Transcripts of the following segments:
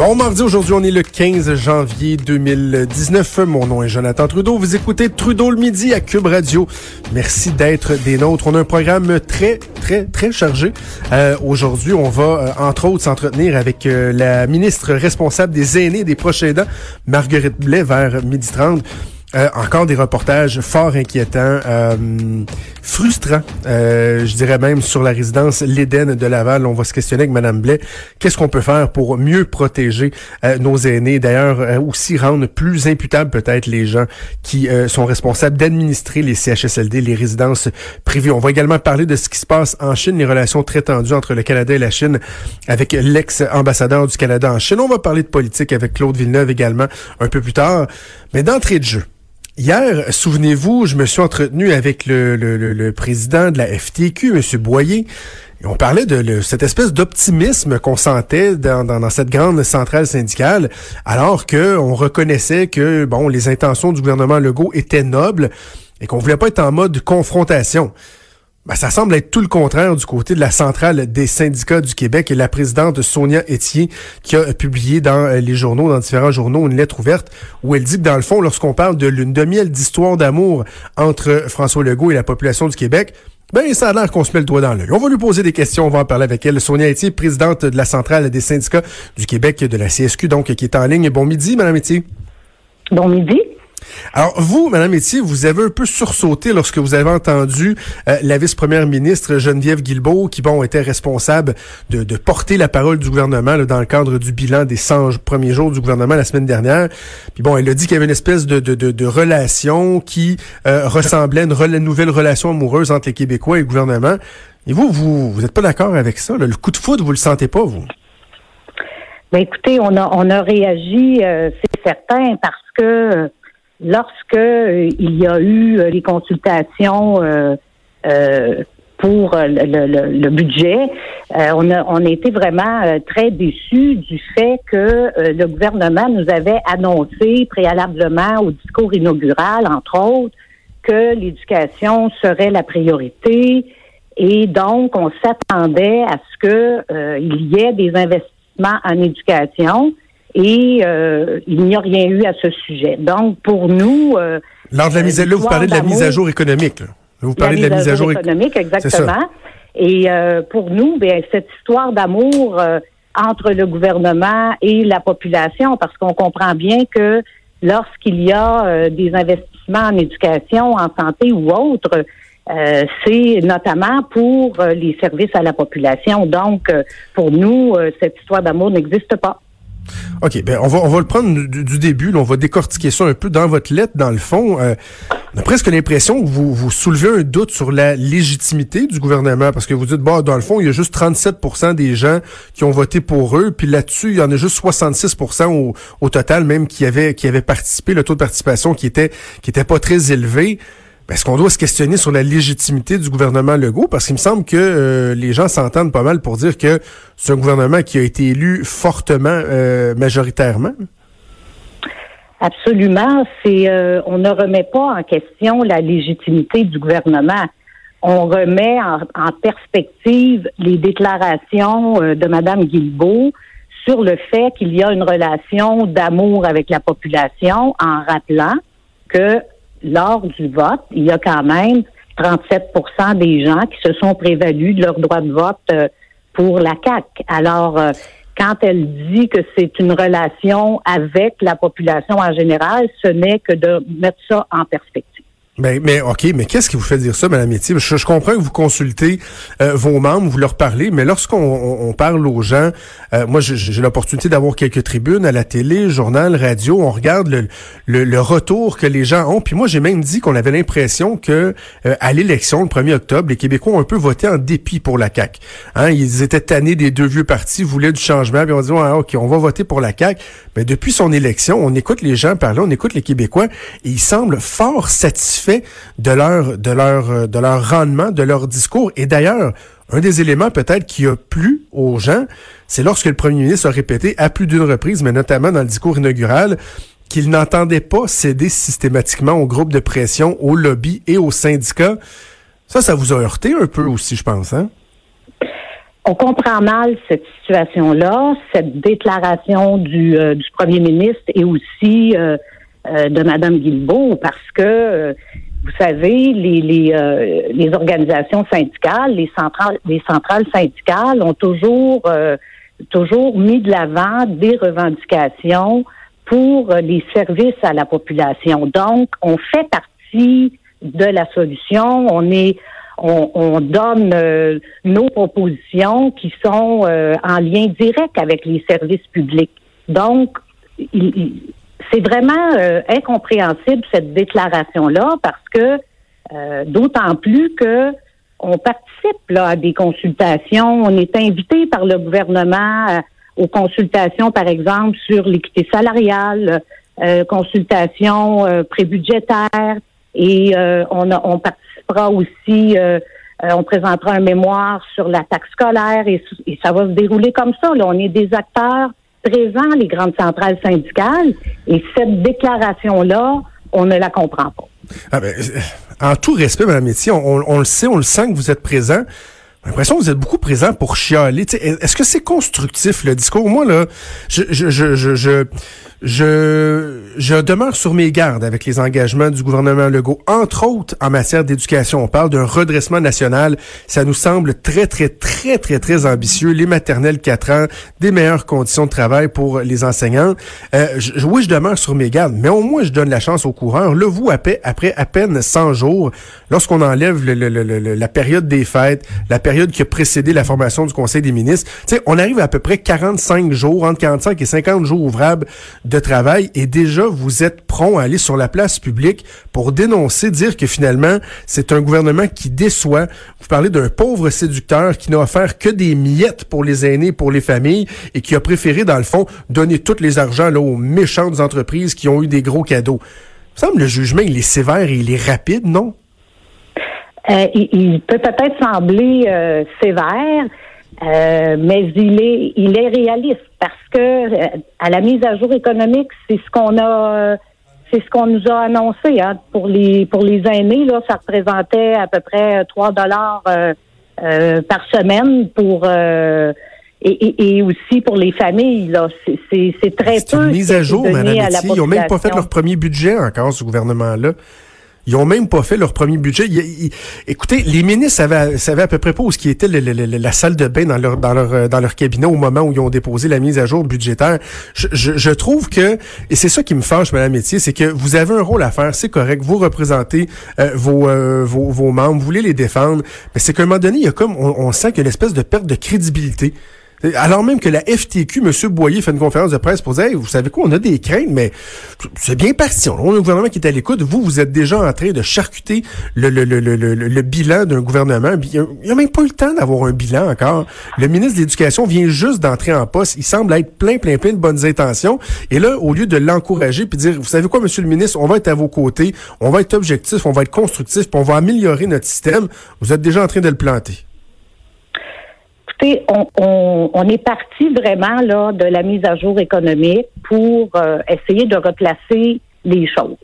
Bon mardi, aujourd'hui on est le 15 janvier 2019. Mon nom est Jonathan Trudeau. Vous écoutez Trudeau le midi à Cube Radio. Merci d'être des nôtres. On a un programme très, très, très chargé. Euh, aujourd'hui, on va euh, entre autres s'entretenir avec euh, la ministre responsable des aînés des proches aidants, Marguerite Blais, vers midi 30. Euh, encore des reportages fort inquiétants, euh, frustrants, euh, je dirais même sur la résidence L'Éden de Laval. On va se questionner avec Madame Blais. Qu'est-ce qu'on peut faire pour mieux protéger nos aînés? D'ailleurs, aussi rendre plus imputables peut-être les gens qui sont responsables d'administrer les CHSLD, les résidences privées. On va également parler de ce qui se passe en Chine, les relations très tendues entre le Canada et la Chine avec l'ex-ambassadeur du Canada en Chine. On va parler de politique avec Claude Villeneuve également un peu plus tard. Mais d'entrée de jeu, Hier, souvenez-vous, je me suis entretenu avec le, le, président de la FTQ, M. Boyer. Et on parlait de cette espèce d'optimisme qu'on sentait dans, dans, cette grande centrale syndicale, alors que on reconnaissait que bon, les intentions du gouvernement Legault étaient nobles et qu'on voulait pas être en mode confrontation. Ben, ça semble être tout le contraire du côté de la centrale des syndicats du Québec et la présidente Sonia Etier qui a publié dans euh, les journaux, dans différents journaux, une lettre ouverte où elle dit que dans le fond, lorsqu'on parle de lune de miel d'histoire d'amour entre François Legault et la population du Québec, ben, ça a l'air qu'on se met le doigt dans l'œil. On va lui poser des questions, on va en parler avec elle. Sonia Etier, présidente de la centrale des syndicats du Québec, de la CSQ, donc, qui est en ligne. Bon midi, Madame Etier. Bon midi. Alors, vous, Madame Etier, vous avez un peu sursauté lorsque vous avez entendu euh, la vice-première ministre Geneviève Guilbeault, qui, bon, était responsable de, de porter la parole du gouvernement dans le cadre du bilan des 100 premiers jours du gouvernement la semaine dernière. Puis bon, elle a dit qu'il y avait une espèce de, de, de, relation qui euh, ressemblait à une, nouvelle relation amoureuse entre les Québécois et le gouvernement. Et vous, vous vous n'êtes pas d'accord avec ça? Le coup de foudre, vous le sentez pas, vous? Ben écoutez, on a on a réagi, euh, c'est certain, parce que lorsque euh, il y a eu euh, les consultations euh, pour le, budget, on, a, été vraiment très déçus du fait que le gouvernement nous avait annoncé préalablement au discours inaugural, entre autres, que l'éducation serait la priorité. Et donc, on s'attendait à ce que il y ait des investissements en éducation et euh, il n'y a rien eu à ce sujet. Donc, pour nous... Euh, Lors de la mise à jour, vous parlez de la mise à jour économique. Vous parlez de la mise à jour économique, exactement. Et euh, pour nous, bien, cette histoire d'amour euh, entre le gouvernement et la population, parce qu'on comprend bien que lorsqu'il y a des investissements en éducation, en santé ou autre, c'est notamment pour les services à la population. Donc, pour nous, cette histoire d'amour n'existe pas. OK, ben on va on va le prendre du, début, on va décortiquer ça un peu dans votre lettre dans le fond. Euh, on a presque l'impression que vous vous soulevez un doute sur la légitimité du gouvernement parce que vous dites bon dans le fond, il y a juste 37% des gens qui ont voté pour eux, puis là-dessus, il y en a juste 66 au, au total même qui avaient qui avaient participé, le taux de participation qui était qui était pas très élevé. Ben, est-ce qu'on doit se questionner sur la légitimité du gouvernement Legault? Parce qu'il me semble que euh, les gens s'entendent pas mal pour dire que c'est un gouvernement qui a été élu fortement, euh, majoritairement. Absolument. C'est, euh, on ne remet pas en question la légitimité du gouvernement. On remet en, perspective les déclarations de Mme Guilbeault sur le fait qu'il y a une relation d'amour avec la population en rappelant que lors du vote, il y a quand même 37% des gens qui se sont prévalus de leur droit de vote euh, pour la CAC. Alors, euh, quand elle dit que c'est une relation avec la population en général, ce n'est que de mettre ça en perspective. Mais, ben, mais OK, mais qu'est-ce qui vous fait dire ça, Mme Métier? Je, je comprends que vous consultez euh, vos membres, vous leur parlez, mais lorsqu'on on, parle aux gens, euh, moi j'ai l'opportunité d'avoir quelques tribunes à la télé, journal, radio, on regarde le, le, retour que les gens ont. Puis moi j'ai même dit qu'on avait l'impression que euh, à l'élection, le 1er octobre, les Québécois ont un peu voté en dépit pour la CAQ. Hein, ils étaient tannés des deux vieux partis, voulaient du changement, puis on dit ah, OK, on va voter pour la CAQ. Mais depuis son élection, on écoute les gens parler, on écoute les Québécois, et ils semblent fort satisfaits de leur, de leur, euh, de leur rendement, de leur discours. Et d'ailleurs, un des éléments peut-être qui a plu aux gens, c'est lorsque le premier ministre a répété à plus d'une reprise, mais notamment dans le discours inaugural, qu'il n'entendait pas céder systématiquement aux groupes de pression, aux lobbies et aux syndicats. Ça, ça vous a heurté un peu aussi, je pense, hein? On comprend mal cette situation-là, cette déclaration du, euh, du premier ministre et aussi euh, de Mme Guilbeault parce que, euh, vous savez, les, les, euh, les, organisations syndicales, les centrales, les centrales syndicales ont toujours, toujours mis de l'avant des revendications pour les services à la population. Donc, on fait partie de la solution. On est on, on donne nos propositions qui sont en lien direct avec les services publics. Donc, il, c'est vraiment euh, incompréhensible cette déclaration-là parce que euh, d'autant plus que on participe là, à des consultations, on est invité par le gouvernement euh, aux consultations, par exemple, sur l'équité salariale, consultations prébudgétaires, et on, on participera aussi, on présentera un mémoire sur la taxe scolaire et, et, ça va se dérouler comme ça. Là. On est des acteurs présents, les grandes centrales syndicales, et cette déclaration-là, on ne la comprend pas. Ah ben, euh, en tout respect, Mme Métier, on, le sait, on le sent que vous êtes présent. J'ai l'impression que vous êtes beaucoup présent pour chialer. Est-ce que c'est constructif, le discours? Moi, là, je, je, je, je, je demeure sur mes gardes avec les engagements du gouvernement Legault, entre autres en matière d'éducation. On parle d'un redressement national. Ça nous semble très, très, très, très, très ambitieux. Les maternelles 4 ans, des meilleures conditions de travail pour les enseignants. Euh, je, oui, je demeure sur mes gardes, mais au moins je donne la chance aux coureurs. Le vous, après, après à peine 100 jours, lorsqu'on enlève le, le, le, la période des fêtes, la période qui a précédé la formation du Conseil des ministres, on arrive à, à peu près 45 jours, entre 45 et 50 jours ouvrables de travail et vous êtes prompt à aller sur la place publique pour dénoncer, dire que finalement c'est un gouvernement qui déçoit. Vous parlez d'un pauvre séducteur qui n'a offert que des miettes pour les aînés, pour les familles et qui a préféré dans le fond donner tous les argents là, aux méchantes entreprises qui ont eu des gros cadeaux. Il me le jugement il est sévère et il est rapide, non? Euh, il, peut peut-être sembler euh, sévère, euh, mais il est, il est réaliste parce que euh, à la mise à jour économique, c'est ce qu'on a, c'est ce qu'on nous a annoncé hein, pour les pour les aînés là, ça représentait à peu près 3 dollars euh, par semaine pour et, et, aussi pour les familles là, c'est très peu. Une mise à jour, Madame Ils n'ont même pas fait leur premier budget encore, ce gouvernement-là. Ils ont même pas fait leur premier budget. écoutez, les ministres savaient, savaient, à peu près pas où ce qui était la salle de bain euh, dans leur cabinet au moment où ils ont déposé la mise à jour budgétaire. Je, trouve que et c'est ça qui me fâche, Madame Métier, c'est que vous avez un rôle à faire, c'est correct. Vous représentez euh, vos, euh, vos, membres, vous voulez les défendre, mais c'est qu'à un moment donné, il y a comme on, sent qu'il y une espèce de perte de crédibilité. Alors même que la FTQ, M. Boyer, fait une conférence de presse pour dire vous savez quoi, on a des craintes, mais c'est bien parti. On a un gouvernement qui est à l'écoute. Vous, vous êtes déjà en train de charcuter le, le, le, le, le bilan d'un gouvernement. Il n'y a, même pas eu le temps d'avoir un bilan encore. Le ministre de l'Éducation vient juste d'entrer en poste. Il semble être plein, plein, plein de bonnes intentions. Et là, au lieu de l'encourager puis dire, vous savez quoi, Monsieur le ministre, on va être à vos côtés, on va être objectif, on va être constructif, puis on va améliorer notre système, vous êtes déjà en train de le planter on, est parti vraiment là de la mise à jour économique pour euh, essayer de replacer les choses.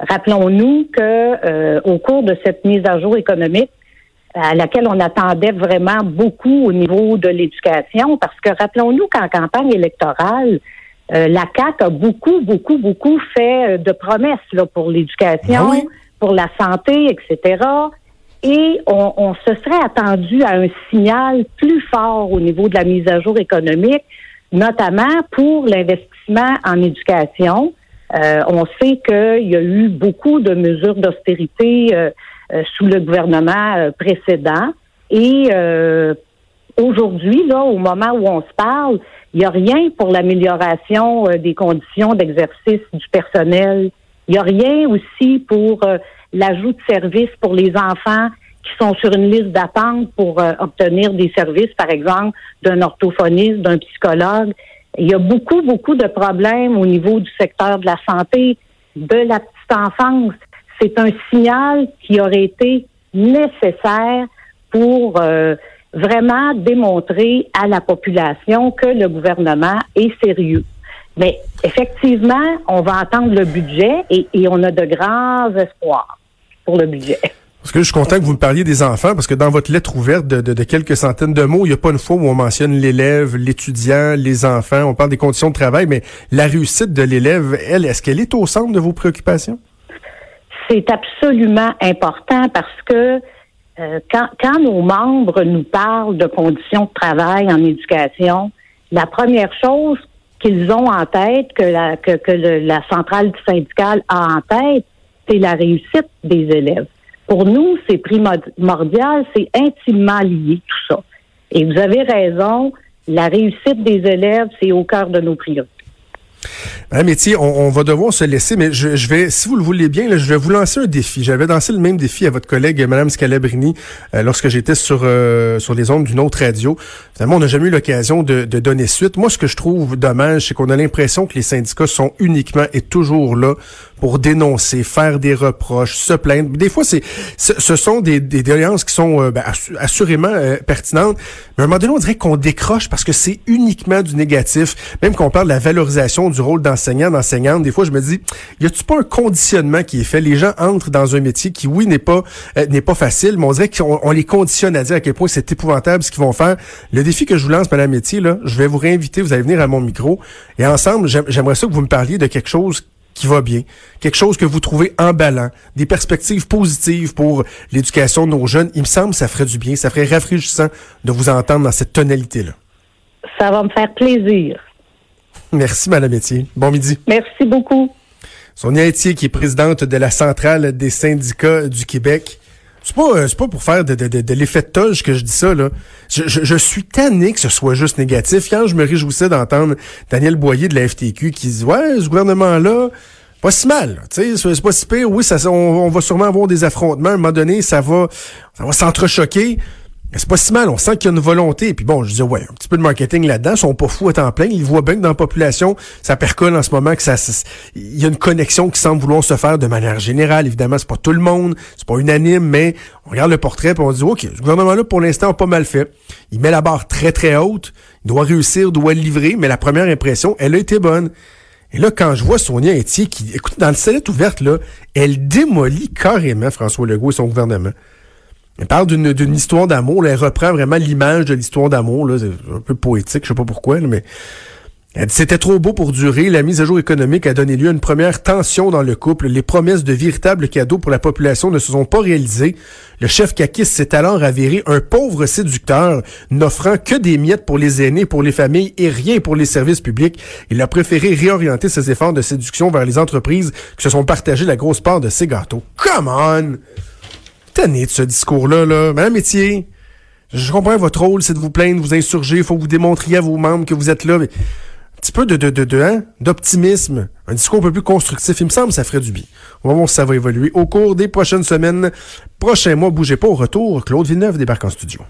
Rappelons-nous que euh, au cours de cette mise à jour économique, à laquelle on attendait vraiment beaucoup au niveau de l'éducation, parce que rappelons-nous qu'en campagne électorale, euh, la CAC a beaucoup, beaucoup, beaucoup fait de promesses là, pour l'éducation, ah pour la santé, etc et on, se serait attendu à un signal plus fort au niveau de la mise à jour économique, notamment pour l'investissement en éducation. Euh, on sait qu'il y a eu beaucoup de mesures d'austérité euh, euh, sous le gouvernement précédent. Et aujourd'hui, là, au moment où on se parle, il n'y a rien pour l'amélioration des conditions d'exercice du personnel. Il n'y a rien aussi pour l'ajout de services pour les enfants qui sont sur une liste d'attente pour obtenir des services, par exemple, d'un orthophoniste, d'un psychologue. Il y a beaucoup, beaucoup de problèmes au niveau du secteur de la santé, de la petite enfance. C'est un signal qui aurait été nécessaire pour euh, vraiment démontrer à la population que le gouvernement est sérieux. Mais effectivement, on va entendre le budget et, et on a de grands espoirs pour le budget. Parce que je suis content que vous me parliez des enfants, parce que dans votre lettre ouverte de, de, quelques centaines de mots, il n'y a pas une fois où on mentionne l'élève, l'étudiant, les enfants, on parle des conditions de travail, mais la réussite de l'élève, elle, est-ce qu'elle est au centre de vos préoccupations? C'est absolument important parce que euh, quand, quand nos membres nous parlent de conditions de travail en éducation, la première chose qu'ils ont en tête, que la, que, que la centrale syndicale a en tête, c'est la réussite des élèves. Pour nous, c'est primordial, c'est intimement lié tout ça. Et vous avez raison, la réussite des élèves, c'est au cœur de nos priorités. Madame Métier, on, va devoir se laisser, mais je, vais, si vous le voulez bien, je vais vous lancer un défi. J'avais lancé le même défi à votre collègue, Madame Scalabrini, euh, lorsque j'étais sur euh, sur les ondes d'une autre radio. Finalement, on n'a jamais eu l'occasion de, de, donner suite. Moi, ce que je trouve dommage, c'est qu'on a l'impression que les syndicats sont uniquement et toujours là pour dénoncer, faire des reproches, se plaindre. Des fois, c'est ce, sont des, des qui sont euh, ben, assurément pertinentes, mais à un moment donné, on dirait qu'on décroche parce que c'est uniquement du négatif. Même qu'on parle de la valorisation du rôle d'enseignant, d'enseignante, des fois, je me dis, y a-tu pas un conditionnement qui est fait? Les gens entrent dans un métier qui, oui, n'est pas euh, n'est pas facile, mais on dirait qu'on les conditionne à dire à quel point c'est épouvantable ce qu'ils vont faire. Le défi que je vous lance, Madame Métier, là, je vais vous réinviter, vous allez venir à mon micro, et ensemble, j'aimerais ça que vous me parliez de quelque chose qui va bien, quelque chose que vous trouvez emballant, des perspectives positives pour l'éducation de nos jeunes. Il me semble que ça ferait du bien, ça ferait rafraîchissant de vous entendre dans cette tonalité-là. Ça va me faire plaisir. Merci, Madame Etier. Bon midi. Merci beaucoup. Sonia Etier, qui est présidente de la Centrale des syndicats du Québec. C'est pas, euh, pas pour faire de, de, de, l'effet de toge que je dis ça, là. Je, je, suis tanné que ce soit juste négatif. Quand je me réjouissais d'entendre Daniel Boyer de la FTQ qui dit Ouais, ce gouvernement-là, pas si mal. Tu sais, c'est pas si pire. Oui, ça, on, on, va sûrement avoir des affrontements. À un moment donné, ça va, ça va s'entrechoquer c'est pas si mal, on sent qu'il y a une volonté. Puis bon, je disais, ouais, un petit peu de marketing là-dedans, ils sont pas fous à temps plein. Ils voient bien que dans la population, ça percole en ce moment, que ça, il y a une connexion qui semble vouloir se faire de manière générale. Évidemment, c'est pas tout le monde, c'est pas unanime, mais on regarde le portrait et on dit, OK, ce gouvernement-là, pour l'instant, a pas mal fait. Il met la barre très, très haute. Il doit réussir, doit livrer, mais la première impression, elle a été bonne. Et là, quand je vois Sonia Etier qui, écoute, dans le sellette ouverte, là, elle démolit carrément François Legault et son gouvernement. Elle parle d'une histoire d'amour. Elle reprend vraiment l'image de l'histoire d'amour. C'est un peu poétique, je sais pas pourquoi, mais elle dit c'était trop beau pour durer. La mise à jour économique a donné lieu à une première tension dans le couple. Les promesses de véritables cadeaux pour la population ne se sont pas réalisées. Le chef Kakis s'est alors avéré un pauvre séducteur, n'offrant que des miettes pour les aînés, pour les familles et rien pour les services publics. Il a préféré réorienter ses efforts de séduction vers les entreprises qui se sont partagées la grosse part de ses gâteaux. Come on! Tanné de ce discours-là, là. Madame Métier, je comprends votre rôle, c'est de vous plaindre, vous insurger, il faut que vous démontriez à vos membres que vous êtes là. Un petit peu de, de, de, hein, d'optimisme, un discours un peu plus constructif, il me semble ça ferait du bien. On va voir si ça va évoluer au cours des prochaines semaines, prochains mois. Bougez pas au retour. Claude Villeneuve débarque en studio.